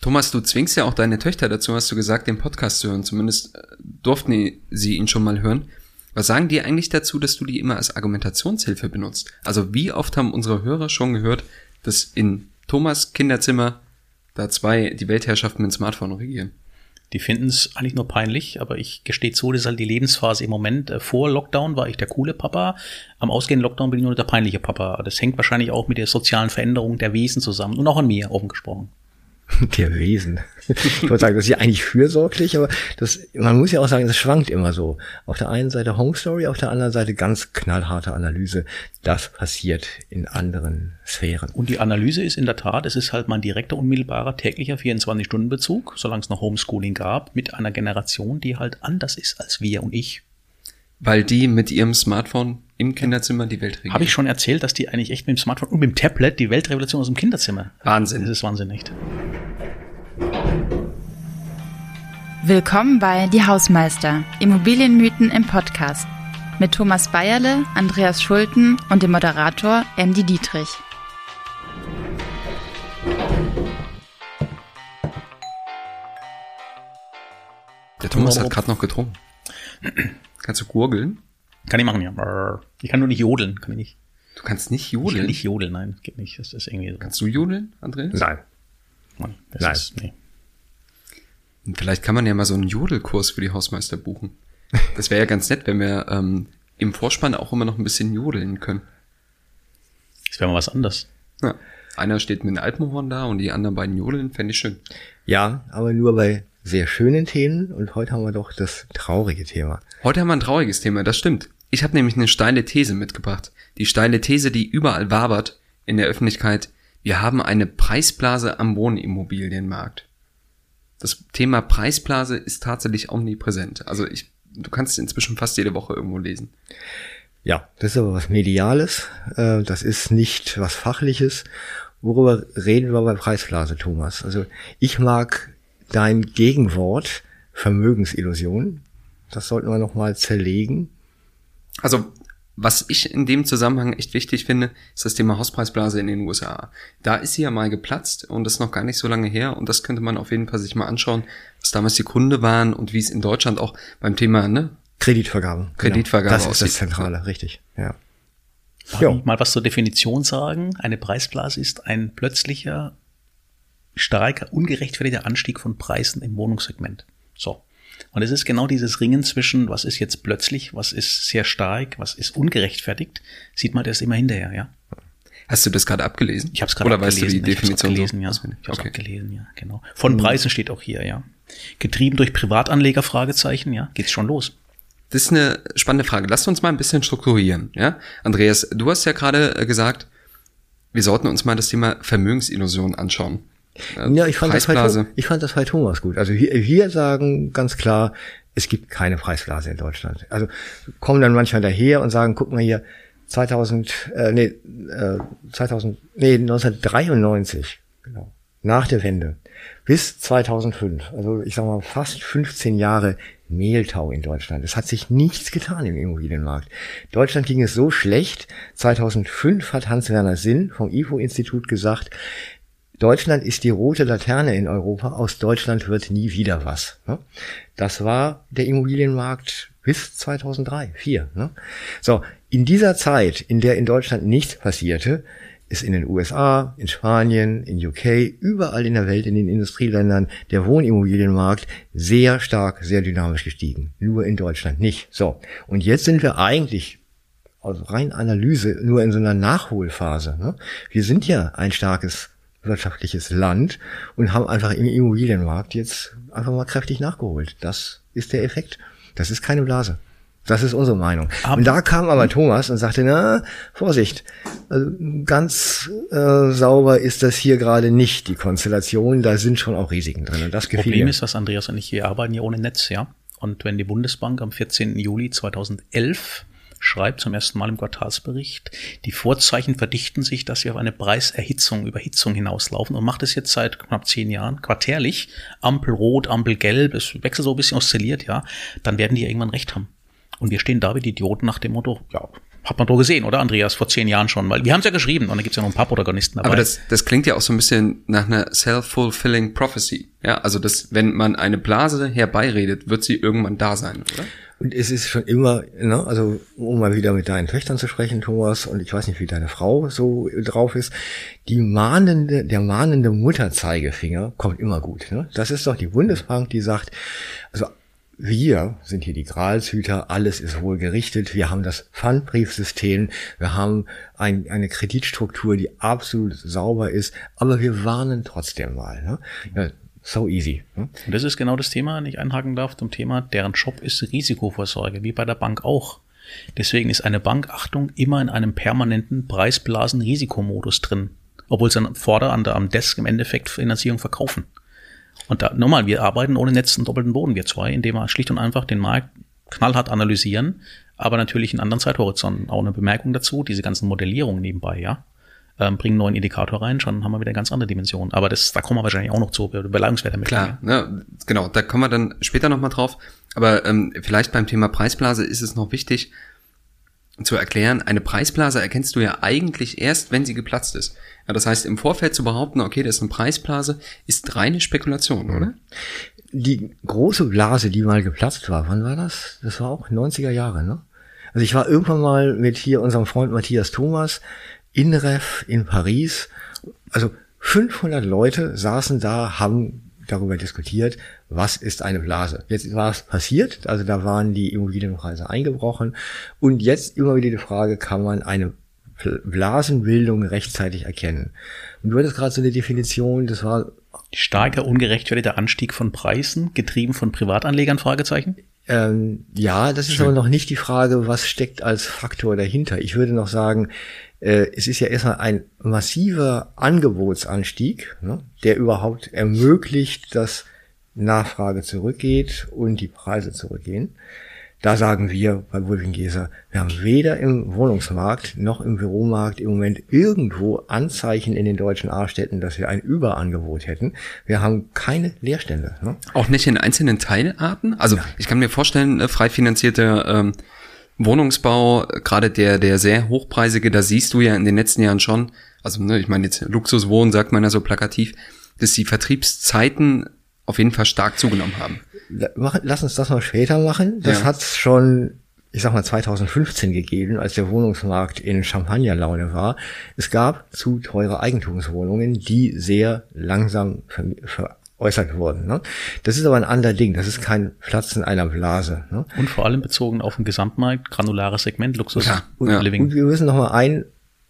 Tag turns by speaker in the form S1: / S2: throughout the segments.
S1: Thomas, du zwingst ja auch deine Töchter dazu, hast du gesagt, den Podcast zu hören. Zumindest äh, durften sie ihn schon mal hören. Was sagen die eigentlich dazu, dass du die immer als Argumentationshilfe benutzt? Also wie oft haben unsere Hörer schon gehört, dass in Thomas Kinderzimmer da zwei die Weltherrschaft mit dem Smartphone regieren?
S2: Die finden es eigentlich nur peinlich, aber ich gestehe zu, das ist halt die Lebensphase im Moment. Äh, vor Lockdown war ich der coole Papa. Am ausgehenden Lockdown bin ich nur der peinliche Papa. Das hängt wahrscheinlich auch mit der sozialen Veränderung der Wesen zusammen und auch an mir, offen gesprochen.
S3: Der Wesen. Ich wollte sagen, das ist ja eigentlich fürsorglich, aber das, man muss ja auch sagen, das schwankt immer so. Auf der einen Seite Home Story, auf der anderen Seite ganz knallharte Analyse. Das passiert in anderen Sphären.
S2: Und die Analyse ist in der Tat, es ist halt mein direkter, unmittelbarer, täglicher 24-Stunden-Bezug, solange es noch Homeschooling gab, mit einer Generation, die halt anders ist als wir und ich.
S1: Weil die mit ihrem Smartphone im Kinderzimmer die Welt regieren.
S2: Habe ich schon erzählt, dass die eigentlich echt mit dem Smartphone und mit dem Tablet die Weltrevolution aus dem Kinderzimmer.
S1: Wahnsinn.
S2: Das ist Wahnsinn, nicht?
S4: Willkommen bei Die Hausmeister, Immobilienmythen im Podcast. Mit Thomas Bayerle, Andreas Schulten und dem Moderator Andy Dietrich.
S1: Der Thomas hat gerade noch getrunken. Kannst du gurgeln?
S2: Kann ich machen, ja. Ich kann nur nicht jodeln, kann ich nicht.
S1: Du kannst nicht
S2: Ich
S1: jodeln.
S2: kann nicht jodeln, nein, geht nicht. Das ist irgendwie so.
S1: Kannst du jodeln, Andreas?
S3: Nein. Nein.
S2: Ist, nee.
S1: Und Vielleicht kann man ja mal so einen Jodelkurs für die Hausmeister buchen. Das wäre ja ganz nett, wenn wir ähm, im Vorspann auch immer noch ein bisschen jodeln können.
S2: Das wäre mal was anderes.
S1: Ja. Einer steht mit dem Alpenhorn da und die anderen beiden jodeln, fände ich schön.
S3: Ja, aber nur bei sehr schönen Themen und heute haben wir doch das traurige Thema.
S1: Heute haben wir ein trauriges Thema, das stimmt. Ich habe nämlich eine steile These mitgebracht. Die steile These, die überall wabert in der Öffentlichkeit. Wir haben eine Preisblase am Wohnimmobilienmarkt. Das Thema Preisblase ist tatsächlich omnipräsent. Also ich, du kannst es inzwischen fast jede Woche irgendwo lesen.
S3: Ja, das ist aber was Mediales. Äh, Das ist nicht was Fachliches. Worüber reden wir bei Preisblase, Thomas? Also ich mag dein Gegenwort Vermögensillusion. Das sollten wir nochmal zerlegen.
S1: Also, was ich in dem Zusammenhang echt wichtig finde, ist das Thema Hauspreisblase in den USA. Da ist sie ja mal geplatzt und das ist noch gar nicht so lange her und das könnte man auf jeden Fall sich mal anschauen, was damals die Gründe waren und wie es in Deutschland auch beim Thema ne,
S3: Kreditvergabe.
S1: Kreditvergabe
S3: Das ist das
S1: aussieht.
S3: Zentrale, richtig. Ja.
S2: Darf mal was zur Definition sagen? Eine Preisblase ist ein plötzlicher, starker, ungerechtfertigter Anstieg von Preisen im Wohnungssegment. So. Und es ist genau dieses Ringen zwischen, was ist jetzt plötzlich, was ist sehr stark, was ist ungerechtfertigt, sieht man das immer hinterher, ja.
S1: Hast du das gerade abgelesen?
S2: Ich habe es gerade
S1: Oder weißt du die
S2: abgelesen. ich
S1: Definition
S2: abgelesen,
S1: so?
S2: ja. Ich hab's
S1: Okay.
S2: abgelesen, ja, genau. Von Preisen steht auch hier, ja. Getrieben durch Privatanleger, Fragezeichen, ja, geht's schon los.
S1: Das ist eine spannende Frage. Lass uns mal ein bisschen strukturieren. Ja? Andreas, du hast ja gerade äh, gesagt, wir sollten uns mal das Thema Vermögensillusion anschauen. Äh,
S3: Ja, ich fand, das bei,
S1: Preisblase.
S3: ich fand das bei Thomas gut. Also wir, wir sagen ganz klar, es gibt keine Preisblase in Deutschland. Also kommen dann manchmal daher und sagen, guck mal hier, 2000, äh, nee, äh, 2000, nee, 1993, genau, nach der Wende, bis 2005, also ich sag mal fast 15 Jahre Mehltau in Deutschland. Es hat sich nichts getan im Immobilienmarkt. Deutschland ging es so schlecht. 2005 hat Hans-Werner Sinn vom IFO-Institut gesagt, Deutschland ist die rote Laterne in Europa. Aus Deutschland wird nie wieder was. ne? Das war der Immobilienmarkt bis 2003, 2004. ne? So, in dieser Zeit, in der in Deutschland nichts passierte, ist in den USA, in Spanien, in UK, überall in der Welt, in den Industrieländern der Wohnimmobilienmarkt sehr stark, sehr dynamisch gestiegen. Nur in Deutschland nicht. So, und jetzt sind wir eigentlich aus rein Analyse nur in so einer Nachholphase. Ne? Wir sind ja ein starkes wirtschaftliches Land und haben einfach im Immobilienmarkt jetzt einfach mal kräftig nachgeholt. Das ist der Effekt. Das ist keine Blase. Das ist unsere Meinung. Und da kam aber Thomas und sagte, na, Vorsicht, also ganz äh, sauber ist das hier gerade nicht, die Konstellation, da sind schon auch Risiken drin. Und das
S2: Problem
S3: mir.
S2: ist, was Andreas und ich, wir arbeiten ja ohne Netz, ja. Und wenn die Bundesbank am 14. Juli 2011 schreibt zum ersten Mal im Quartalsbericht, die Vorzeichen verdichten sich, dass wir auf eine Preiserhitzung, Überhitzung hinauslaufen und macht es jetzt seit knapp zehn Jahren quartärlich, Ampel rot, Ampel gelb, es wechselt so ein bisschen oszilliert, ja, dann werden die irgendwann recht haben. Und wir stehen da wie die Idioten nach dem Motto, ja, hat man doch gesehen, oder Andreas, vor zehn Jahren schon, weil wir haben es ja geschrieben und da gibt's ja noch ein paar Protagonisten dabei.
S1: Aber das, das klingt ja auch so ein bisschen nach einer self-fulfilling prophecy. Ja, also das, wenn man eine Blase herbeiredet, wird sie irgendwann da sein, oder?
S3: Und es ist schon immer, ne, also um mal wieder mit deinen Töchtern zu sprechen, Thomas, und ich weiß nicht, wie deine Frau so drauf ist, die mahnende, der mahnende Mutterzeigefinger kommt immer gut. Ne? Das ist doch die Bundesbank, die sagt, also wir sind hier die Gralshüter, alles ist wohl gerichtet, wir haben das Pfandbriefsystem, wir haben ein, eine Kreditstruktur, die absolut sauber ist, aber wir warnen trotzdem mal. Ne? Ja, so easy. Ne?
S2: Und das ist genau das Thema, wenn ich einhaken darf, zum Thema, deren Job ist Risikovorsorge, wie bei der Bank auch. Deswegen ist eine Bank, Achtung, immer in einem permanenten Preisblasen-Risikomodus drin. Obwohl sie dann fordert an der, am Desk im Endeffekt Finanzierung verkaufen. Und da, nochmal, wir arbeiten ohne Netz und doppelten Boden, wir zwei, indem wir schlicht und einfach den Markt knallhart analysieren, aber natürlich einen anderen Zeithorizont. Auch eine Bemerkung dazu, diese ganzen Modellierungen nebenbei, ja. Ähm, bringen einen neuen Indikator rein, schon haben wir wieder eine ganz andere Dimension. Aber das, da kommen wir wahrscheinlich auch noch zu, Beleihungswerte mit.
S1: Klar, ne, genau, da kommen wir dann später nochmal drauf. Aber ähm, vielleicht beim Thema Preisblase ist es noch wichtig, zu erklären, eine Preisblase erkennst du ja eigentlich erst, wenn sie geplatzt ist. Ja, das heißt, im Vorfeld zu behaupten, okay, das ist eine Preisblase, ist reine Spekulation, oder?
S3: Die große Blase, die mal geplatzt war, wann war das? Das war auch 90er Jahre, ne? Also ich war irgendwann mal mit hier unserem Freund Matthias Thomas in Ref in Paris. Also 500 Leute saßen da, haben darüber diskutiert, was ist eine Blase. Jetzt war es passiert, also da waren die Immobilienpreise eingebrochen und jetzt immer wieder die Frage, kann man eine Blasenbildung rechtzeitig erkennen? Und du hattest gerade so eine Definition, das war
S2: starker ungerechtfertigter Anstieg von Preisen, getrieben von Privatanlegern, Fragezeichen?
S3: Ähm, ja, das ist Schön. aber noch nicht die Frage, was steckt als Faktor dahinter. Ich würde noch sagen, es ist ja erstmal ein massiver Angebotsanstieg, ne, der überhaupt ermöglicht, dass Nachfrage zurückgeht und die Preise zurückgehen. Da sagen wir bei Wulfingeser, wir haben weder im Wohnungsmarkt noch im Büromarkt im Moment irgendwo Anzeichen in den deutschen A-Städten, dass wir ein Überangebot hätten. Wir haben keine Leerstände. Ne?
S1: Auch nicht in einzelnen Teilarten? Also ich kann mir vorstellen, äh, frei finanzierte ähm, Wohnungsbau, gerade der, der sehr hochpreisige, da siehst du ja in den letzten Jahren schon, also ne, ich meine jetzt Luxuswohnen sagt man ja so plakativ, dass die Vertriebszeiten auf jeden Fall stark zugenommen haben.
S3: Lass uns das mal später machen. Das ja. hat schon, ich sag mal, 2015 gegeben, als der Wohnungsmarkt in Champagnerlaune war. Es gab zu teure Eigentumswohnungen, die sehr langsam veräußert wurden. Ne? Das ist aber ein anderer Ding. Das ist kein Platzen einer Blase. Ne?
S2: Und vor allem bezogen auf den Gesamtmarkt, granulares Segment, Luxus,
S3: ja, und, ja. Living. Und wir müssen noch mal ein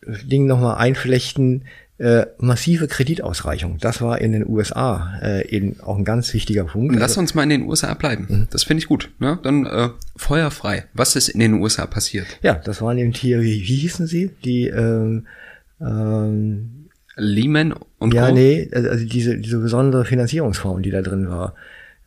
S3: Ding noch mal einflechten äh, massive Kreditausreichung. Das war in den USA äh, eben auch ein ganz wichtiger Punkt.
S1: Lass also uns mal in den USA bleiben. Mhm. Das finde ich gut. Ne? Dann äh, feuerfrei. Was ist in den USA passiert?
S3: Ja, das waren eben hier, wie, wie hießen sie? Die ähm, ähm,
S1: Lehman und
S3: Ja, Co? nee, also diese, diese besondere Finanzierungsform, die da drin war.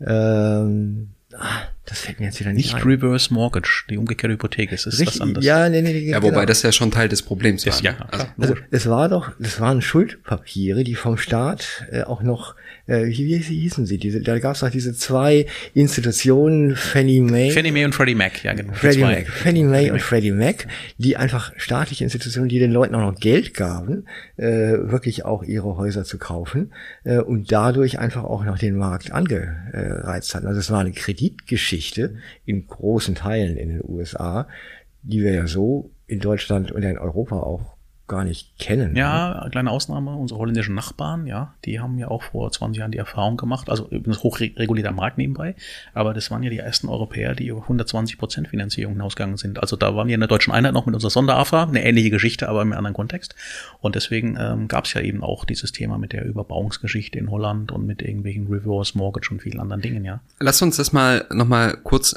S3: Ähm,
S2: Ah, das fällt mir jetzt wieder nicht, nicht ein. Reverse Mortgage, die umgekehrte Hypothek, es ist
S3: Richtig,
S2: was anderes.
S3: Ja, nee, nee, nee,
S1: ja, wobei genau. das ja schon Teil des Problems war.
S2: Ist, ja,
S3: also, also, es war doch, das waren Schuldpapiere, die vom Staat äh, auch noch äh, wie, wie hießen sie? Diese, da gab es doch diese zwei Institutionen, Fannie Mae.
S2: Fannie Mae und Freddie Mac, ja genau.
S3: Freddie Mac. Fannie Mae und Freddie Mac, die einfach staatliche Institutionen, die den Leuten auch noch Geld gaben, äh, wirklich auch ihre Häuser zu kaufen äh, und dadurch einfach auch noch den Markt angereizt hatten. Also es war eine Kreditgeschichte in großen Teilen in den USA, die wir ja so in Deutschland und in Europa auch gar nicht kennen.
S2: Ja, ne? kleine Ausnahme, unsere holländischen Nachbarn, ja, die haben ja auch vor 20 Jahren die Erfahrung gemacht, also übrigens hochregulierter Markt nebenbei, aber das waren ja die ersten Europäer, die über 120 Prozent Finanzierung hinausgegangen sind. Also da waren wir in der deutschen Einheit noch mit unserer Sonderafa, eine ähnliche Geschichte, aber im anderen Kontext. Und deswegen ähm, gab es ja eben auch dieses Thema mit der Überbauungsgeschichte in Holland und mit irgendwelchen Reverse Mortgage und vielen anderen Dingen, ja.
S1: Lass uns das mal nochmal kurz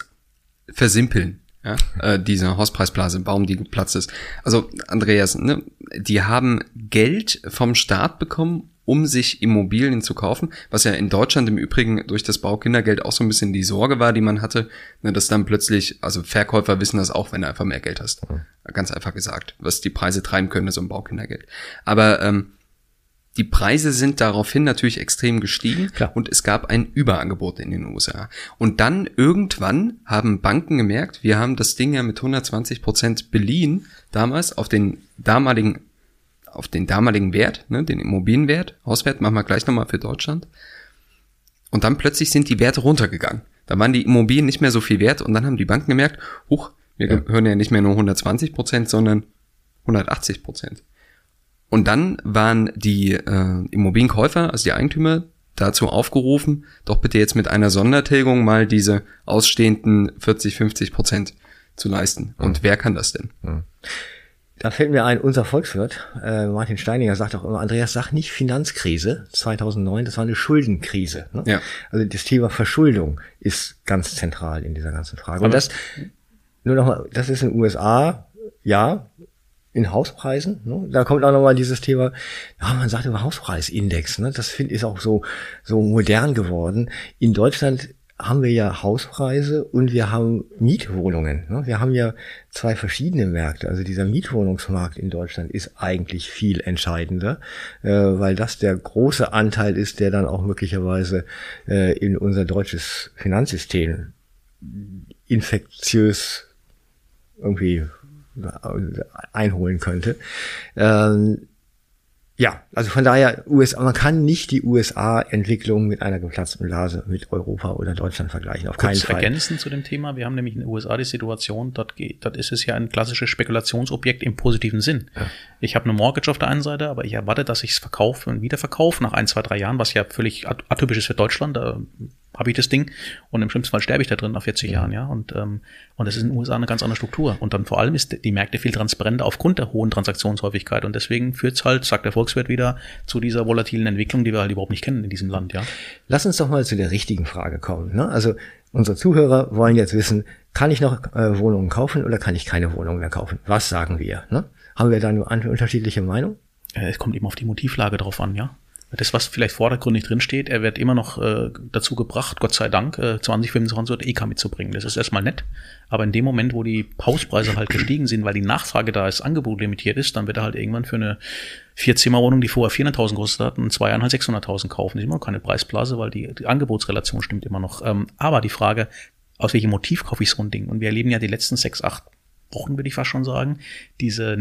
S1: versimpeln ja, äh, diese Hauspreisblase, Baum, die geplatzt ist. Also, Andreas, ne, die haben Geld vom Staat bekommen, um sich Immobilien zu kaufen, was ja in Deutschland im Übrigen durch das Baukindergeld auch so ein bisschen die Sorge war, die man hatte, ne, dass dann plötzlich, also Verkäufer wissen das auch, wenn du einfach mehr Geld hast. Mhm. Ganz einfach gesagt, was die Preise treiben können, so ein Baukindergeld. Aber ähm, die Preise sind daraufhin natürlich extrem gestiegen
S3: Klar.
S1: und es gab ein Überangebot in den USA. Und dann irgendwann haben Banken gemerkt, wir haben das Ding ja mit 120 Prozent beliehen, damals auf den damaligen, auf den damaligen Wert, ne, den Immobilienwert, Hauswert, machen wir gleich nochmal für Deutschland. Und dann plötzlich sind die Werte runtergegangen. Da waren die Immobilien nicht mehr so viel wert und dann haben die Banken gemerkt, huch, wir gehören ja nicht mehr nur 120 Prozent, sondern 180 Prozent. Und dann waren die äh, Immobilienkäufer, also die Eigentümer, dazu aufgerufen, doch bitte jetzt mit einer Sondertilgung mal diese ausstehenden 40, 50 Prozent zu leisten. Und wer kann das denn?
S3: Da fällt mir ein, unser Volkswirt, äh, Martin Steininger, sagt auch immer, Andreas, sag nicht Finanzkrise 2009, das war eine Schuldenkrise. Ne?
S1: Ja.
S3: Also das Thema Verschuldung ist ganz zentral in dieser ganzen Frage. Und das, nur nochmal, das ist in den USA, ja, in Hauspreisen. Ne? Da kommt auch nochmal dieses Thema, ja, man sagt immer Hauspreisindex. Ne? Das finde ich auch so, so modern geworden. In Deutschland haben wir ja Hauspreise und wir haben Mietwohnungen. Ne? Wir haben ja zwei verschiedene Märkte. Also dieser Mietwohnungsmarkt in Deutschland ist eigentlich viel entscheidender, äh, weil das der große Anteil ist, der dann auch möglicherweise äh, in unser deutsches Finanzsystem infektiös irgendwie einholen könnte. Ähm, ja, also von daher, USA, man kann nicht die USA-Entwicklung mit einer geplatzten Blase mit Europa oder Deutschland vergleichen. Auf keinen
S2: Kurz
S3: Fall.
S2: ergänzend zu dem Thema, wir haben nämlich in den USA die Situation, dort, geht, dort ist es ja ein klassisches Spekulationsobjekt im positiven Sinn. Ich habe eine Mortgage auf der einen Seite, aber ich erwarte, dass ich es verkaufe und wiederverkaufe nach ein, zwei, drei Jahren, was ja völlig at- atypisch ist für Deutschland. Da habe ich das Ding und im schlimmsten Fall sterbe ich da drin nach 40 Jahren, ja. Und, ähm, und das ist in den USA eine ganz andere Struktur. Und dann vor allem ist die Märkte viel transparenter aufgrund der hohen Transaktionshäufigkeit. Und deswegen führt es halt, sagt der Volkswirt wieder, zu dieser volatilen Entwicklung, die wir halt überhaupt nicht kennen in diesem Land, ja.
S3: Lass uns doch mal zu der richtigen Frage kommen. Ne? Also unsere Zuhörer wollen jetzt wissen, kann ich noch äh, Wohnungen kaufen oder kann ich keine Wohnungen mehr kaufen? Was sagen wir? Ne? Haben wir da eine an- unterschiedliche Meinung?
S2: Äh, Es kommt eben auf die Motivlage drauf an, ja. Das, was vielleicht vordergründig drinsteht, er wird immer noch äh, dazu gebracht, Gott sei Dank, äh, 2025 oder EK mitzubringen. Das ist erstmal nett. Aber in dem Moment, wo die Hauspreise halt gestiegen sind, weil die Nachfrage da ist, Angebot limitiert ist, dann wird er halt irgendwann für eine Vierzimmerwohnung, die vorher 400.000 gekostet hat, in zwei Jahren halt 600.000 kaufen. Das ist immer noch keine Preisblase, weil die, die Angebotsrelation stimmt immer noch. Ähm, aber die Frage, aus welchem Motiv kaufe ich so ein Ding? Und wir erleben ja die letzten sechs, acht Wochen, würde ich fast schon sagen, diese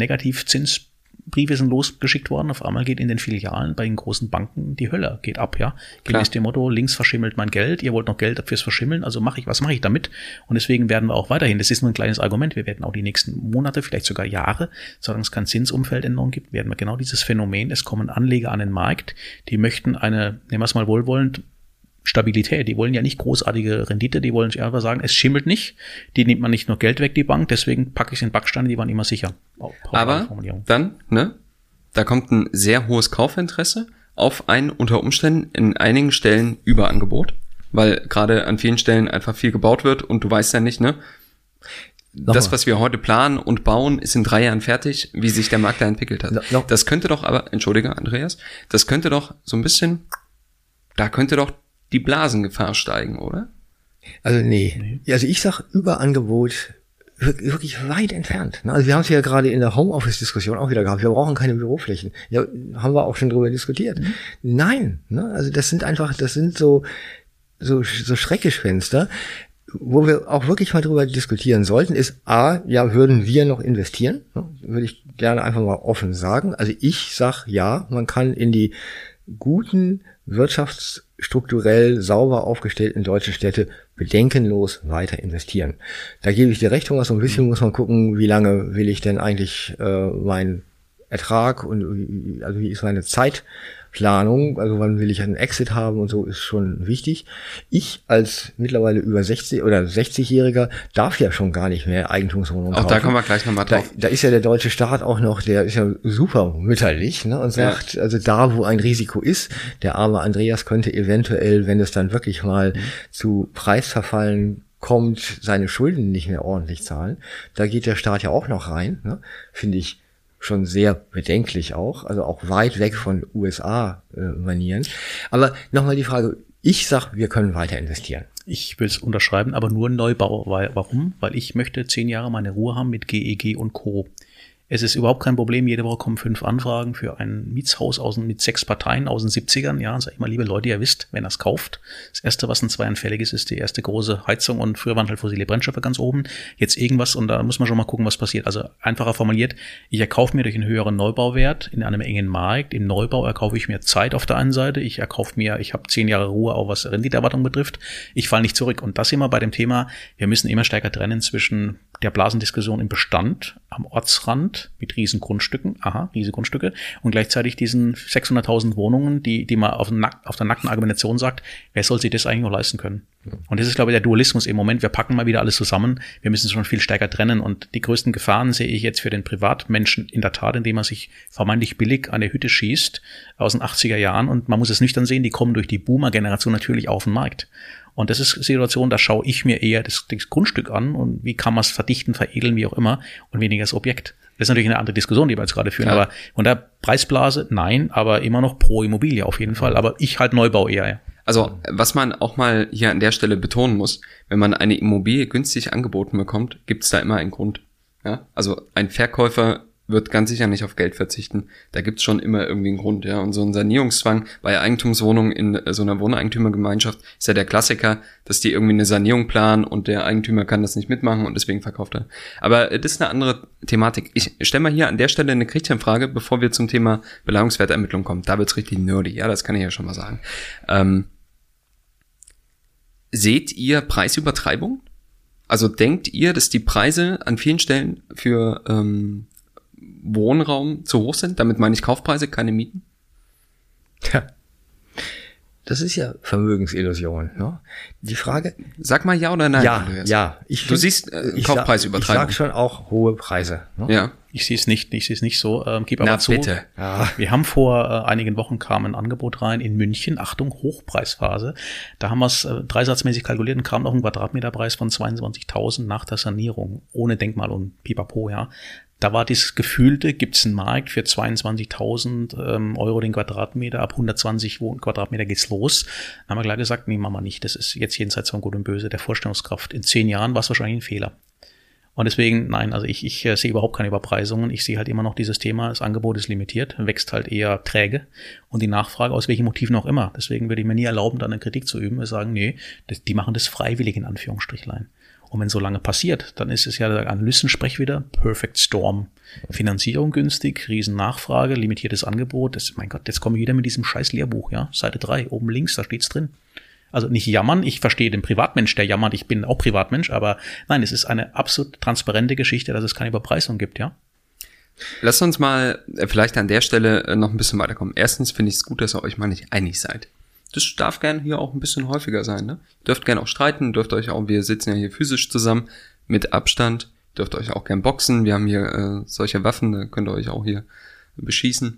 S2: Negativzinsbriefe sind losgeschickt worden. Auf einmal geht in den Filialen bei den großen Banken die Hölle geht ab, ja. Gemäß dem Motto, links verschimmelt mein Geld, ihr wollt noch Geld fürs Verschimmeln, also mache ich, was mache ich damit? Und deswegen werden wir auch weiterhin, das ist nur ein kleines Argument, wir werden auch die nächsten Monate, vielleicht sogar Jahre, solange es kein Zinsumfeldänderung gibt, werden wir genau dieses Phänomen, es kommen Anleger an den Markt, die möchten eine, nehmen wir es mal wohlwollend, Stabilität. Die wollen ja nicht großartige Rendite, die wollen sich einfach sagen, es schimmelt nicht, die nimmt man nicht nur Geld weg, die Bank, deswegen packe ich es in Backsteine, die waren immer sicher.
S1: Aber dann, ne, da kommt ein sehr hohes Kaufinteresse auf ein unter Umständen in einigen Stellen Überangebot, weil gerade an vielen Stellen einfach viel gebaut wird und du weißt ja nicht, ne, das,
S3: Nochmal.
S1: was wir heute planen und bauen, ist in drei Jahren fertig, wie sich der Markt da entwickelt hat.
S3: No- no.
S1: Das könnte doch aber, entschuldige Andreas, das könnte doch so ein bisschen, da könnte doch die Blasengefahr steigen, oder?
S3: Also nee. Also ich sag Überangebot wir- wirklich weit entfernt. ne? Also wir haben es ja gerade in der Homeoffice-Diskussion auch wieder gehabt. Wir brauchen keine Büroflächen. Ja, haben wir auch schon drüber diskutiert. Nein, ne? also das sind einfach, das sind so so, so Schreckgespenster. Wo wir auch wirklich mal drüber diskutieren sollten, ist A, ja, würden wir noch investieren? Ne? Würde ich gerne einfach mal offen sagen. Also ich sag ja, man kann in die guten, wirtschaftsstrukturell sauber aufgestellten deutschen Städte bedenkenlos weiter investieren. Da gebe ich dir recht, Thomas, so ein bisschen muss man gucken, wie lange will ich denn eigentlich äh, meinen Ertrag und wie- also wie ist meine Zeitplanung, also wann will ich einen Exit haben und so ist schon wichtig. Ich als mittlerweile über 60 oder 60-Jähriger darf ja schon gar nicht mehr Eigentumswohnungen
S1: Auch
S3: kaufen.
S1: da kommen wir gleich nochmal
S3: Da,
S1: drauf.
S3: da ist ja der deutsche Staat auch noch, der ist ja super mütterlich ne, und sagt, also da, wo ein Risiko ist, der arme Andreas könnte eventuell, wenn es dann wirklich mal zu Preisverfallen kommt, seine Schulden nicht mehr ordentlich zahlen. Da geht der Staat ja auch noch rein, ne, finde ich schon sehr bedenklich auch, also auch weit weg von USA-Manieren. Aber nochmal die Frage, ich sag, wir können weiter investieren.
S2: Ich will es unterschreiben, aber nur Neubau. Warum? Weil ich möchte zehn Jahre meine Ruhe haben mit GEG und Co. Es ist überhaupt kein Problem. Jede Woche kommen fünf Anfragen für ein Mietshaus aus, mit sechs Parteien aus den 70ern. Ja, sag ich mal, liebe Leute, ihr wisst, wenn es kauft. Das erste, was ein zweianfälliges ist, die erste große Heizung und früher waren halt fossile Brennstoffe ganz oben. Jetzt irgendwas und da muss man schon mal gucken, was passiert. Also einfacher formuliert, ich erkaufe mir durch einen höheren Neubauwert in einem engen Markt. Im Neubau erkaufe ich mir Zeit auf der einen Seite. Ich erkaufe mir, ich habe zehn Jahre Ruhe, auch was Renditeerwartung betrifft. Ich falle nicht zurück. Und das immer bei dem Thema, wir müssen immer stärker trennen zwischen der Blasendiskussion im Bestand am Ortsrand mit riesen Grundstücken, aha, riesige Grundstücke, und gleichzeitig diesen 600.000 Wohnungen, die, die man auf, Nack, auf der nackten Argumentation sagt, wer soll sich das eigentlich noch leisten können? Und das ist, glaube ich, der Dualismus im Moment. Wir packen mal wieder alles zusammen. Wir müssen es schon viel stärker trennen. Und die größten Gefahren sehe ich jetzt für den Privatmenschen in der Tat, indem er sich vermeintlich billig an der Hütte schießt aus den 80er Jahren. Und man muss es nüchtern sehen, die kommen durch die Boomer-Generation natürlich auf den Markt. Und das ist eine Situation, da schaue ich mir eher das, das Grundstück an und wie kann man es verdichten, veredeln, wie auch immer, und weniger das Objekt. Das ist natürlich eine andere Diskussion, die wir jetzt gerade führen. Ja. Aber von der Preisblase, nein, aber immer noch pro Immobilie auf jeden Fall. Aber ich halt Neubau eher. Ja.
S1: Also, was man auch mal hier an der Stelle betonen muss, wenn man eine Immobilie günstig angeboten bekommt, gibt es da immer einen Grund. Ja? Also ein Verkäufer wird ganz sicher nicht auf Geld verzichten. Da gibt's schon immer irgendwie einen Grund, ja. Und so ein Sanierungszwang bei Eigentumswohnungen in äh, so einer Wohneigentümergemeinschaft ist ja der Klassiker, dass die irgendwie eine Sanierung planen und der Eigentümer kann das nicht mitmachen und deswegen verkauft er. Aber äh, das ist eine andere Thematik. Ich stelle mal hier an der Stelle eine Kriegchenfrage, bevor wir zum Thema Belangungswertermittlung kommen. Da wird's richtig nerdy, ja, das kann ich ja schon mal sagen. Ähm, seht ihr Preisübertreibung? Also denkt ihr, dass die Preise an vielen Stellen für ähm, Wohnraum zu hoch sind? Damit meine ich Kaufpreise, keine Mieten?
S3: Ja. Das ist ja Vermögensillusion. Ne? Die Frage.
S1: Sag mal ja oder nein.
S3: Ja, ja.
S1: Ich du siehst äh, Kaufpreisübertreibung.
S3: Ich sag schon auch hohe Preise.
S2: Ne? Ja. Ich sehe es nicht, ich sehe es nicht so. Ähm, gib aber Na, zu. bitte. Ja. Wir haben vor äh, einigen Wochen kam ein Angebot rein in München. Achtung, Hochpreisphase. Da haben wir es äh, dreisatzmäßig kalkuliert und kam noch ein Quadratmeterpreis von 22.000 nach der Sanierung ohne Denkmal und Pipapo. Ja, da war dieses Gefühlte, gibt es einen Markt für 22.000 ähm, Euro den Quadratmeter, ab 120 Quadratmeter geht's los. Dann haben wir gleich gesagt, nee, machen wir nicht. Das ist jetzt jenseits von Gut und Böse der Vorstellungskraft. In zehn Jahren war es wahrscheinlich ein Fehler. Und deswegen, nein, also ich, ich äh, sehe überhaupt keine Überpreisungen. Ich sehe halt immer noch dieses Thema, das Angebot ist limitiert, wächst halt eher träge und die Nachfrage aus welchen Motiven auch immer. Deswegen würde ich mir nie erlauben, da eine Kritik zu üben. Wir sagen, nee, das, die machen das freiwillig in Anführungsstrichlein. Und wenn so lange passiert, dann ist es ja der Analystensprech wieder, Perfect Storm. Finanzierung günstig, Riesennachfrage, limitiertes Angebot. Das, mein Gott, jetzt komme ich wieder mit diesem scheiß Lehrbuch, ja. Seite 3, oben links, da steht's drin. Also nicht jammern, ich verstehe den Privatmensch, der jammert, ich bin auch Privatmensch, aber nein, es ist eine absolut transparente Geschichte, dass es keine Überpreisung gibt, ja.
S1: Lass uns mal äh, vielleicht an der Stelle äh, noch ein bisschen weiterkommen. Erstens finde ich es gut, dass ihr euch mal nicht einig seid das darf gern hier auch ein bisschen häufiger sein, ne? Dürft gern auch streiten, dürft euch auch, wir sitzen ja hier physisch zusammen, mit Abstand, dürft euch auch gern boxen, wir haben hier äh, solche Waffen, da könnt ihr euch auch hier beschießen.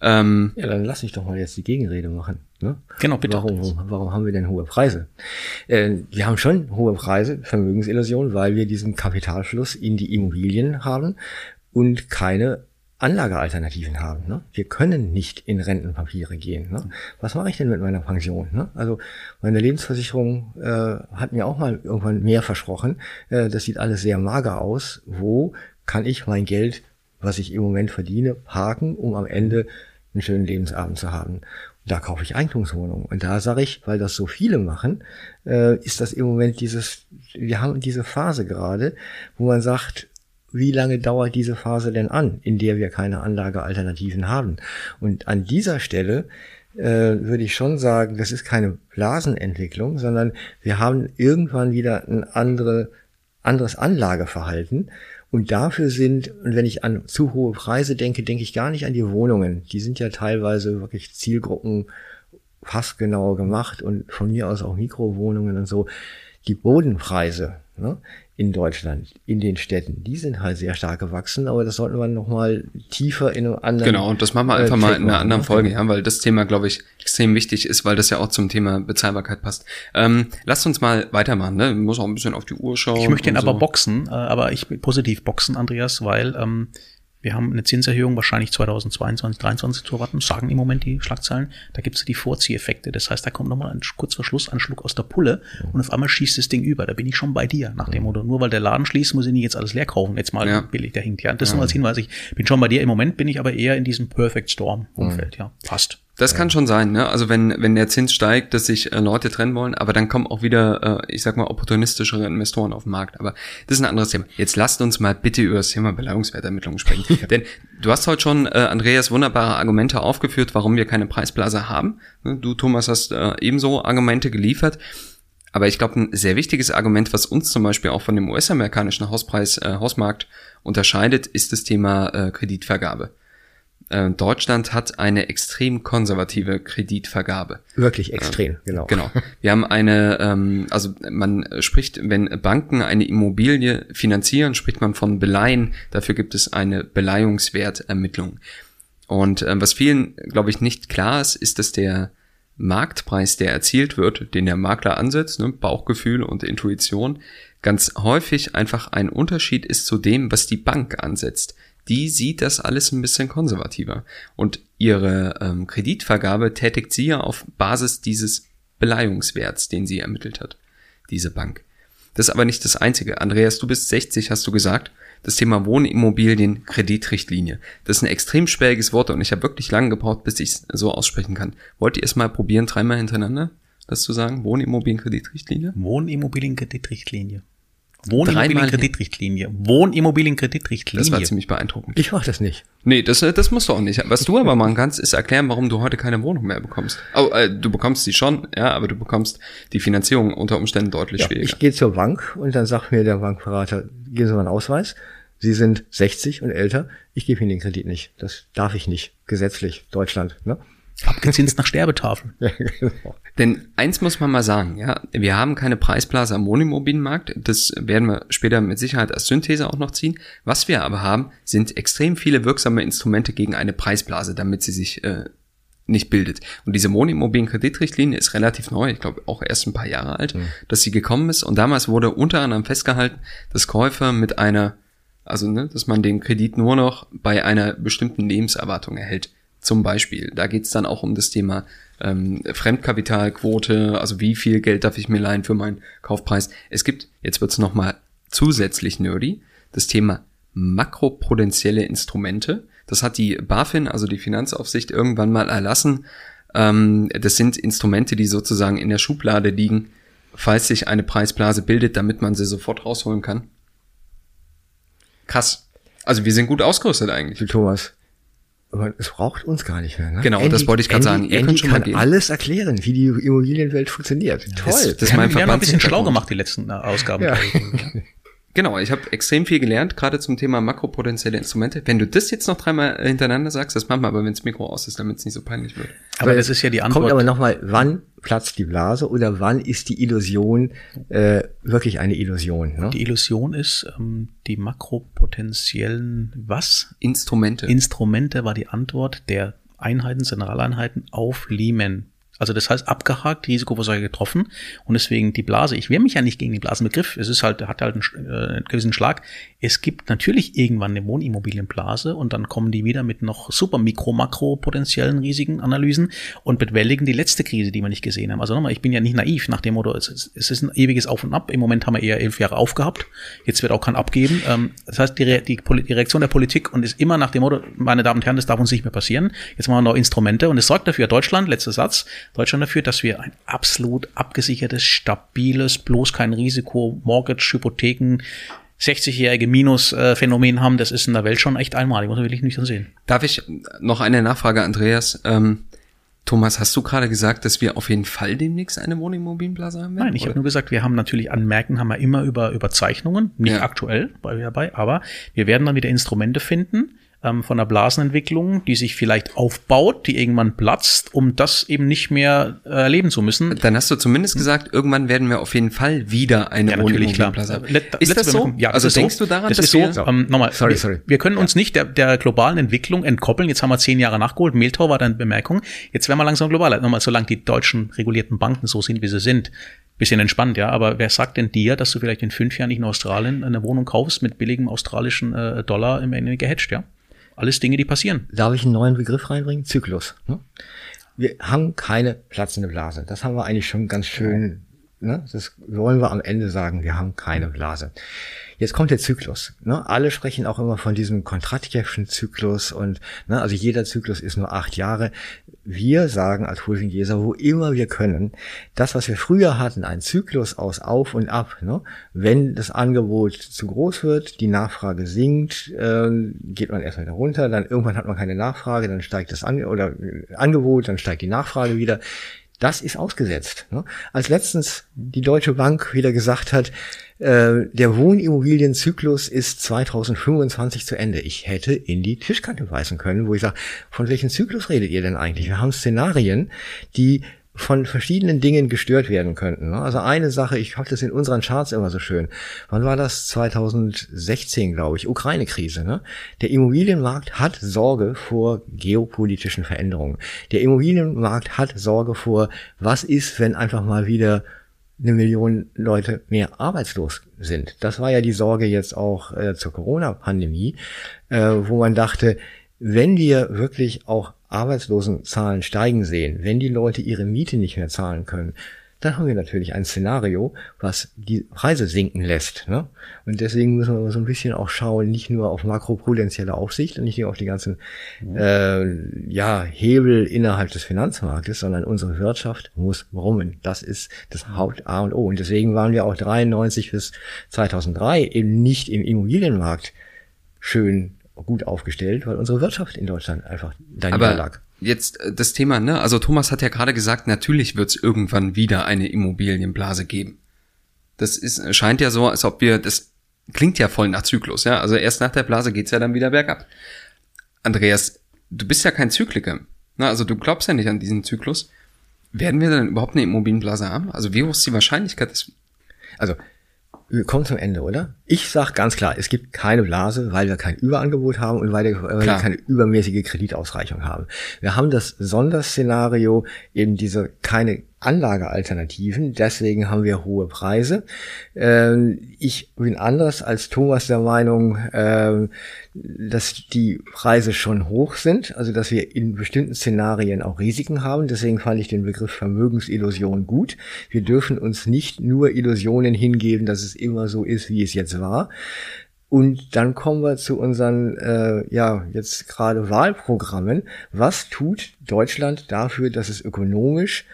S3: Ähm, ja, dann lass ich doch mal jetzt die Gegenrede machen. Ne?
S2: Genau, bitte.
S3: Warum, warum haben wir denn hohe Preise? Äh, wir haben schon hohe Preise, Vermögensillusion, weil wir diesen Kapitalfluss in die Immobilien haben und keine Anlagealternativen haben. Ne? Wir können nicht in Rentenpapiere gehen. Ne? Was mache ich denn mit meiner Pension? Ne? Also meine Lebensversicherung äh, hat mir auch mal irgendwann mehr versprochen. Äh, das sieht alles sehr mager aus. Wo kann ich mein Geld, was ich im Moment verdiene, parken, um am Ende einen schönen Lebensabend zu haben? Da kaufe ich Eigentumswohnungen. Und da sage ich, weil das so viele machen, äh, ist das im Moment dieses, wir haben diese Phase gerade, wo man sagt, wie lange dauert diese Phase denn an, in der wir keine Anlagealternativen haben? Und an dieser Stelle äh, würde ich schon sagen, das ist keine Blasenentwicklung, sondern wir haben irgendwann wieder ein andere, anderes Anlageverhalten. Und dafür sind, und wenn ich an zu hohe Preise denke, denke ich gar nicht an die Wohnungen. Die sind ja teilweise wirklich Zielgruppen fast genau gemacht und von mir aus auch Mikrowohnungen und so. Die Bodenpreise, ne, in Deutschland, in den Städten, die sind halt sehr stark gewachsen, aber das sollten wir nochmal tiefer in einem anderen.
S1: Genau, und das machen wir einfach äh, mal in einer anderen ne? Folge, ja, weil das Thema, glaube ich, extrem wichtig ist, weil das ja auch zum Thema Bezahlbarkeit passt. Ähm, lasst uns mal weitermachen, ne? Muss auch ein bisschen auf die Uhr schauen.
S2: Ich möchte ihn so. aber boxen, äh, aber ich positiv boxen, Andreas, weil ähm, Wir haben eine Zinserhöhung wahrscheinlich 2022, 2023 zu erwarten, sagen im Moment die Schlagzeilen. Da gibt es die Vorzieheffekte. Das heißt, da kommt nochmal ein kurz vor Schluss ein Schluck aus der Pulle und auf einmal schießt das Ding über. Da bin ich schon bei dir nach dem Motto. Nur weil der Laden schließt, muss ich nicht jetzt alles leer kaufen. Jetzt mal
S1: Ja.
S2: billig, der hinkt. Ja, das nur als Hinweis. Ich bin schon bei dir. Im Moment bin ich aber eher in diesem Perfect Storm Umfeld. Ja, passt.
S1: Das kann schon sein, ne? Also wenn, wenn der Zins steigt, dass sich äh, Leute trennen wollen, aber dann kommen auch wieder, äh, ich sag mal, opportunistischere Investoren auf den Markt. Aber das ist ein anderes Thema. Jetzt lasst uns mal bitte über das Thema Beleihungswertermittlung sprechen. Denn du hast heute schon, äh, Andreas, wunderbare Argumente aufgeführt, warum wir keine Preisblase haben. Ne? Du, Thomas, hast äh, ebenso Argumente geliefert. Aber ich glaube, ein sehr wichtiges Argument, was uns zum Beispiel auch von dem US-amerikanischen Hauspreis, äh, Hausmarkt unterscheidet, ist das Thema äh, Kreditvergabe. Äh, Deutschland hat eine extrem konservative Kreditvergabe.
S3: Wirklich extrem, genau.
S1: Genau. Wir haben eine, ähm, also man spricht, wenn Banken eine Immobilie finanzieren, spricht man von Beleihen. Dafür gibt es eine Beleihungswertermittlung. Und ähm, was vielen, glaube ich, nicht klar ist, ist, dass der Marktpreis, der erzielt wird, den der Makler ansetzt, ne, Bauchgefühl und Intuition, ganz häufig einfach ein Unterschied ist zu dem, was die Bank ansetzt. Die sieht das alles ein bisschen konservativer. Und ihre ähm, Kreditvergabe tätigt sie ja auf Basis dieses Beleihungswerts, den sie ermittelt hat, diese Bank. Das ist aber nicht das Einzige. Andreas, du bist 60, hast du gesagt. Das Thema Wohnimmobilien, Kreditrichtlinie. Das ist ein extrem sperriges Wort und ich habe wirklich lange gebraucht, bis ich es so aussprechen kann. Wollt ihr es mal probieren, dreimal hintereinander, das zu sagen? Wohnimmobilien, Kreditrichtlinie?
S2: Wohnimmobilienkreditrichtlinie.
S1: Dreimal hin-
S2: Wohnimmobilienkreditrichtlinie. Wohnimmobilienkreditrichtlinie.
S1: Das war ziemlich beeindruckend.
S3: Ich mache das nicht.
S1: Nee, das, äh, das musst du auch nicht. Was du aber machen kannst, ist erklären, warum du heute keine Wohnung mehr bekommst. Oh, äh, du bekommst sie schon, ja, aber du bekommst die Finanzierung unter Umständen deutlich
S3: Ja,
S1: schwieriger.
S3: ich gehe zur Bank und dann sagt mir der Bankberater, geben Sie mal einen Ausweis. Sie sind 60 und älter. Ich gebe Ihnen den Kredit nicht. Das darf ich nicht. Gesetzlich. Deutschland. Ne?
S2: Abgezinst nach Sterbetafel.
S3: Ja, genau.
S1: Denn eins muss man mal sagen, ja, wir haben keine Preisblase am Wohnimmobilienmarkt. Das werden wir später mit Sicherheit als Synthese auch noch ziehen. Was wir aber haben, sind extrem viele wirksame Instrumente gegen eine Preisblase, damit sie sich äh, nicht bildet. Und diese Wohnimmobilienkreditrichtlinie ist relativ neu, ich glaube auch erst ein paar Jahre alt, dass sie gekommen ist. Und damals wurde unter anderem festgehalten, dass Käufer mit einer, also ne, dass man den Kredit nur noch bei einer bestimmten Lebenserwartung erhält. Zum Beispiel. Da geht's dann auch um das Thema ähm, Fremdkapitalquote, also wie viel Geld darf ich mir leihen für meinen Kaufpreis. Es gibt, jetzt wird's noch nochmal zusätzlich nerdy, das Thema makroprudentielle Instrumente. Das hat die BaFin, also die Finanzaufsicht, irgendwann mal erlassen. Ähm, das sind Instrumente, die sozusagen in der Schublade liegen, falls sich eine Preisblase bildet, damit man sie sofort rausholen kann. Krass. Also wir sind gut ausgerüstet eigentlich.
S3: Thomas. Aber es braucht uns gar nicht mehr. Ne?
S1: Genau, das wollte ich gerade sagen. Ihr
S3: Andy
S1: könnt schon mal
S3: kann
S1: gehen.
S3: alles erklären, wie die Immobilienwelt funktioniert. Toll.
S1: Das, das ist mein
S2: haben, wir haben ein bisschen schlau gemacht, die letzten äh, Ausgaben.
S3: Ja.
S1: Genau, ich habe extrem viel gelernt, gerade zum Thema makropotenzielle Instrumente. Wenn du das jetzt noch dreimal hintereinander sagst, das machen wir aber, wenn das Mikro aus ist, damit es nicht so peinlich wird.
S2: Aber das ist ja die
S3: Kommt
S2: Antwort.
S3: aber nochmal, wann platzt die Blase oder wann ist die Illusion äh, wirklich eine Illusion? Ne?
S2: Die Illusion ist, ähm, die makropotenziellen was?
S1: Instrumente.
S2: Instrumente war die Antwort der Einheiten, Zentraleinheiten auf Lehman. Also das heißt abgehakt, Risikovorsorge getroffen und deswegen die Blase. Ich wehre mich ja nicht gegen den Blasenbegriff. Es ist halt, hat halt einen, äh, einen gewissen Schlag. Es gibt natürlich irgendwann eine Wohnimmobilienblase und dann kommen die wieder mit noch super mikro, makro potenziellen riesigen Analysen und bewältigen die letzte Krise, die wir nicht gesehen haben. Also nochmal, ich bin ja nicht naiv nach dem Motto, es ist, es ist ein ewiges Auf und Ab. Im Moment haben wir eher elf Jahre aufgehabt. Jetzt wird auch kein Abgeben. Ähm, das heißt, die, Re die, die Reaktion der Politik und ist immer nach dem Motto, meine Damen und Herren, das darf uns nicht mehr passieren. Jetzt machen wir noch Instrumente und es sorgt dafür, Deutschland, letzter Satz, Deutschland dafür, dass wir ein absolut abgesichertes, stabiles, bloß kein Risiko, Mortgage, Hypotheken, 60-jährige Minus-Phänomen haben. Das ist in der Welt schon echt einmalig, muss man wirklich nüchtern sehen.
S1: Darf ich noch eine Nachfrage, Andreas? Ähm, Thomas, hast du gerade gesagt, dass wir auf jeden Fall demnächst eine Wohnimmobilienblase haben werden?
S2: Nein, ich habe nur gesagt, wir haben natürlich an Märkten haben wir immer über Überzeichnungen, nicht
S1: Ja.
S2: aktuell bei dabei, aber wir werden dann wieder Instrumente finden ähm, von der Blasenentwicklung, die sich vielleicht aufbaut, die irgendwann platzt, um das eben nicht mehr äh, erleben zu müssen.
S1: Dann hast du zumindest gesagt, irgendwann werden wir auf jeden Fall wieder eine
S2: Ja, natürlich, klar. Let-
S1: Ist das so?
S2: Ja, das
S1: also
S2: ist so.
S1: denkst du daran,
S2: das
S1: dass
S2: ist so.
S1: wir...
S2: Ähm, nochmal,
S3: Sorry,
S2: wir,
S3: sorry.
S2: wir können uns nicht der, der globalen Entwicklung entkoppeln. Jetzt haben wir zehn Jahre nachgeholt. Mehltau war dann Bemerkung. Jetzt werden wir langsam globaler. Nochmal, solange die deutschen regulierten Banken so sind, wie sie sind. Bisschen entspannt, ja. Aber wer sagt denn dir, dass du vielleicht in fünf Jahren nicht in Australien eine Wohnung kaufst mit billigem australischen äh, Dollar im Ende gehatcht, ja? Alles Dinge, die passieren.
S3: Darf ich einen neuen Begriff reinbringen? Zyklus. Ne? Wir haben keine platzende Blase. Das haben wir eigentlich schon ganz schön, ne? das wollen wir am Ende sagen, wir haben keine Blase. Jetzt kommt der Zyklus. Ne? Alle sprechen auch immer von diesem Kontratjewschen Zyklus und ne, also jeder Zyklus ist nur acht Jahre. Wir sagen als Fulfingeser, wo immer wir können, das, was wir früher hatten, ein Zyklus aus Auf und Ab, ne? wenn das Angebot zu groß wird, die Nachfrage sinkt, äh, geht man erstmal wieder runter, dann irgendwann hat man keine Nachfrage, dann steigt das An oder äh, Angebot, dann steigt die Nachfrage wieder. Das ist ausgesetzt. Ne? Als letztens die Deutsche Bank wieder gesagt hat, äh, der Wohnimmobilienzyklus ist 2025 zu Ende. Ich hätte in die Tischkante weisen können, wo ich sage, von welchem Zyklus redet ihr denn eigentlich? Wir haben Szenarien, die von verschiedenen Dingen gestört werden könnten. Ne? Also eine Sache, ich habe das in unseren Charts immer so schön. Wann war das? 2016, glaube ich. Ukraine-Krise. Ne? Der Immobilienmarkt hat Sorge vor geopolitischen Veränderungen. Der Immobilienmarkt hat Sorge vor, was ist, wenn einfach mal wieder eine Million Leute mehr arbeitslos sind. Das war ja die Sorge jetzt auch äh, zur Corona-Pandemie, äh, wo man dachte, wenn wir wirklich auch Arbeitslosenzahlen steigen sehen, wenn die Leute ihre Miete nicht mehr zahlen können, dann haben wir natürlich ein Szenario, was die Preise sinken lässt. Ne? Und deswegen müssen wir so ein bisschen auch schauen, nicht nur auf makroprudentielle Aufsicht und nicht nur auf die ganzen mhm. äh, ja, Hebel innerhalb des Finanzmarktes, sondern unsere Wirtschaft muss brummen. Das ist das Haupt A und O. Und deswegen waren wir auch 93 bis 2003 eben nicht im Immobilienmarkt schön gut aufgestellt, weil unsere Wirtschaft in Deutschland einfach da lag
S1: jetzt äh, das Thema, ne? Also Thomas hat ja gerade gesagt, natürlich wird es irgendwann wieder eine Immobilienblase geben. Das ist, scheint ja so, als ob wir, das klingt ja voll nach Zyklus, ja. Also erst nach der Blase geht's ja dann wieder bergab. Andreas, du bist ja kein Zykliker. Ne? Also du glaubst ja nicht an diesen Zyklus. Werden wir dann überhaupt eine Immobilienblase haben? Also wie hoch ist die Wahrscheinlichkeit, dass.
S3: Also wir kommen zum Ende, oder? Ich sag ganz klar, es gibt keine Blase, weil wir kein Überangebot haben und weil wir, weil wir keine übermäßige Kreditausreichung haben. Wir haben das Sonderszenario, eben diese keine Anlagealternativen. Deswegen haben wir hohe Preise. Ähm, ich bin anders als Thomas der Meinung, ähm, dass die Preise schon hoch sind, also dass wir in bestimmten Szenarien auch Risiken haben. Deswegen fand ich den Begriff Vermögensillusion gut. Wir dürfen uns nicht nur Illusionen hingeben, dass es immer so ist, wie es jetzt war. Und dann kommen wir zu unseren, äh, ja, jetzt gerade Wahlprogrammen. Was tut Deutschland dafür, dass es ökonomisch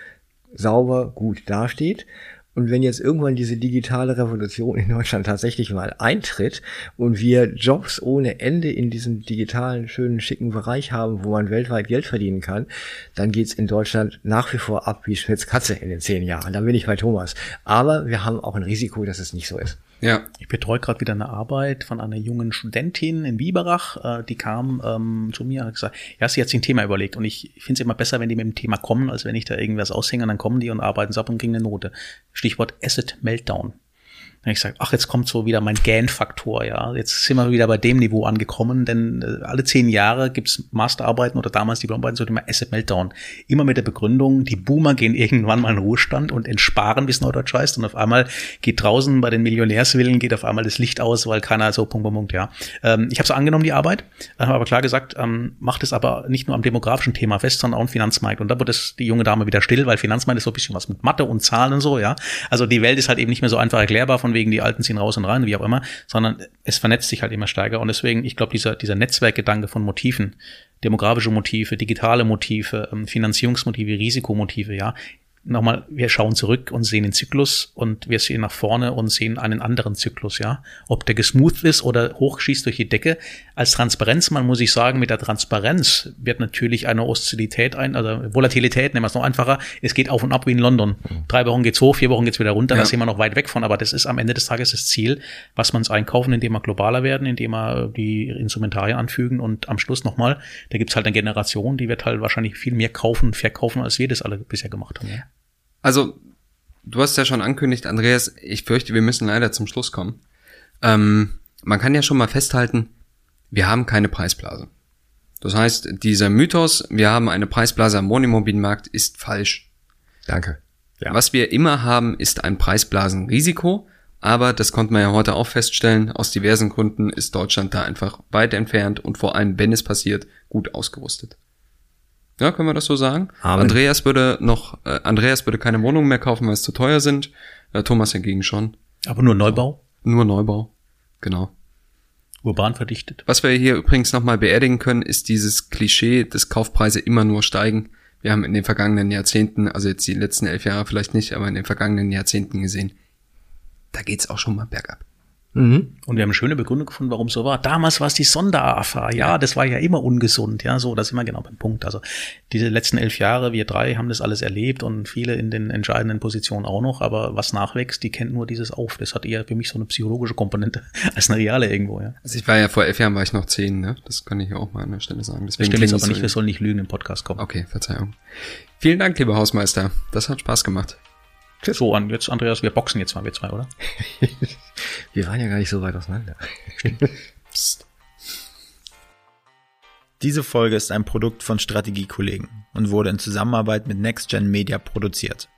S3: sauber, gut dasteht. Und wenn jetzt irgendwann diese digitale Revolution in Deutschland tatsächlich mal eintritt und wir Jobs ohne Ende in diesem digitalen, schönen, schicken Bereich haben, wo man weltweit Geld verdienen kann, dann geht's in Deutschland nach wie vor ab wie Schmitz Katze in den zehn Jahren. Da bin ich bei Thomas. Aber wir haben auch ein Risiko, dass es nicht so ist.
S2: Ja. Ich betreue gerade wieder eine Arbeit von einer jungen Studentin in Biberach. Äh, die kam ähm, zu mir und hat gesagt, ja, sie hat sich ein Thema überlegt. Und ich finde es immer besser, wenn die mit dem Thema kommen, als wenn ich da irgendwas aushänge und dann kommen die und arbeiten es ab und kriegen eine Note. Stichwort Asset Meltdown. Dann ich sage, ach, jetzt kommt so wieder mein GAN-Faktor, ja. Jetzt sind wir wieder bei dem Niveau angekommen, denn äh, alle zehn Jahre gibt's Masterarbeiten oder damals Diplomarbeiten so immer Asset Meltdown. Immer mit der Begründung, die Boomer gehen irgendwann mal in Ruhestand und entsparen, wie es Neudeutsch heißt, und auf einmal geht draußen bei den Millionärswillen geht auf einmal das Licht aus, weil keiner so Punkt, Punkt, Punkt, ja. Ähm, ich habe so angenommen, die Arbeit, habe aber klar gesagt, ähm, macht es aber nicht nur am demografischen Thema fest, sondern auch im Finanzmarkt. Und da das die junge Dame wieder still, weil Finanzmarkt ist so ein bisschen was mit Mathe und Zahlen und so, ja. Also die Welt ist halt eben nicht mehr so einfach erklärbar von von wegen die Alten ziehen raus und rein, wie auch immer, sondern es vernetzt sich halt immer stärker. Und deswegen, ich glaube, dieser, dieser Netzwerkgedanke von Motiven, demografische Motive, digitale Motive, ähm, Finanzierungsmotive, Risikomotive, ja, nochmal, wir schauen zurück und sehen den Zyklus und wir sehen nach vorne und sehen einen anderen Zyklus, ja. Ob der gesmooth ist oder hochschießt durch die Decke. Als Transparenzmann muss ich sagen, mit der Transparenz wird natürlich eine Oszillität ein, also Volatilität, nehmen wir es noch einfacher. Es geht auf und ab wie in London. Drei Wochen geht's hoch, vier Wochen geht's wieder runter, ja. da sind wir noch weit weg von, aber das ist am Ende des Tages das Ziel, was wir uns einkaufen, indem wir globaler werden, indem wir die Instrumentarien anfügen und am Schluss nochmal, da gibt's halt eine Generation, die wird halt wahrscheinlich viel mehr kaufen und verkaufen, als wir das alle bisher gemacht haben. Ja.
S1: Also, du hast ja schon angekündigt, Andreas, ich fürchte, wir müssen leider zum Schluss kommen. Ähm, man kann ja schon mal festhalten, wir haben keine Preisblase. Das heißt, dieser Mythos, wir haben eine Preisblase am Wohnimmobilienmarkt, ist falsch.
S3: Danke.
S1: Ja. Was wir immer haben, ist ein Preisblasenrisiko Aber das konnte man ja heute auch feststellen. Aus diversen Gründen ist Deutschland da einfach weit entfernt und vor allem, wenn es passiert, gut ausgerüstet. Ja, können wir das so sagen?
S3: Amen.
S1: Andreas würde noch, äh, Andreas würde keine Wohnungen mehr kaufen, weil es zu teuer sind. Äh, Thomas hingegen schon.
S2: Aber nur Neubau,
S1: Nur Neubau. Genau.
S2: urban verdichtet.
S1: Was wir hier übrigens nochmal beerdigen können, ist dieses Klischee, dass Kaufpreise immer nur steigen. Wir haben in den vergangenen Jahrzehnten, also jetzt die letzten elf Jahre vielleicht nicht, aber in den vergangenen Jahrzehnten gesehen, da geht's auch schon mal bergab.
S3: Mhm.
S2: Und wir haben eine schöne Begründung gefunden, warum es so war. Damals war es die Sonder-AFA. Ja, das war ja immer ungesund. Ja, so, das ist immer genau beim Punkt. Also diese letzten elf Jahre, wir drei haben das alles erlebt und viele in den entscheidenden Positionen auch noch. Aber was nachwächst, die kennt nur dieses Auf. Das hat eher für mich so eine psychologische Komponente als eine reale irgendwo. Ja.
S1: Also ich war ja vor elf Jahren war ich noch zehn, ne? Das kann ich ja auch mal an der Stelle sagen.
S2: Das
S1: Deswegen
S2: stimmt jetzt aber
S1: es
S2: nicht, wir sollen nicht lügen im Podcast kommen.
S1: Okay, Verzeihung. Vielen Dank, lieber Hausmeister. Das hat Spaß gemacht.
S2: So, an jetzt, Andreas, wir boxen jetzt mal, wir zwei, oder?
S3: Wir waren ja gar nicht so weit auseinander.
S1: Psst.
S5: Diese Folge ist ein Produkt von Strategiekollegen und wurde in Zusammenarbeit mit NextGen Media produziert.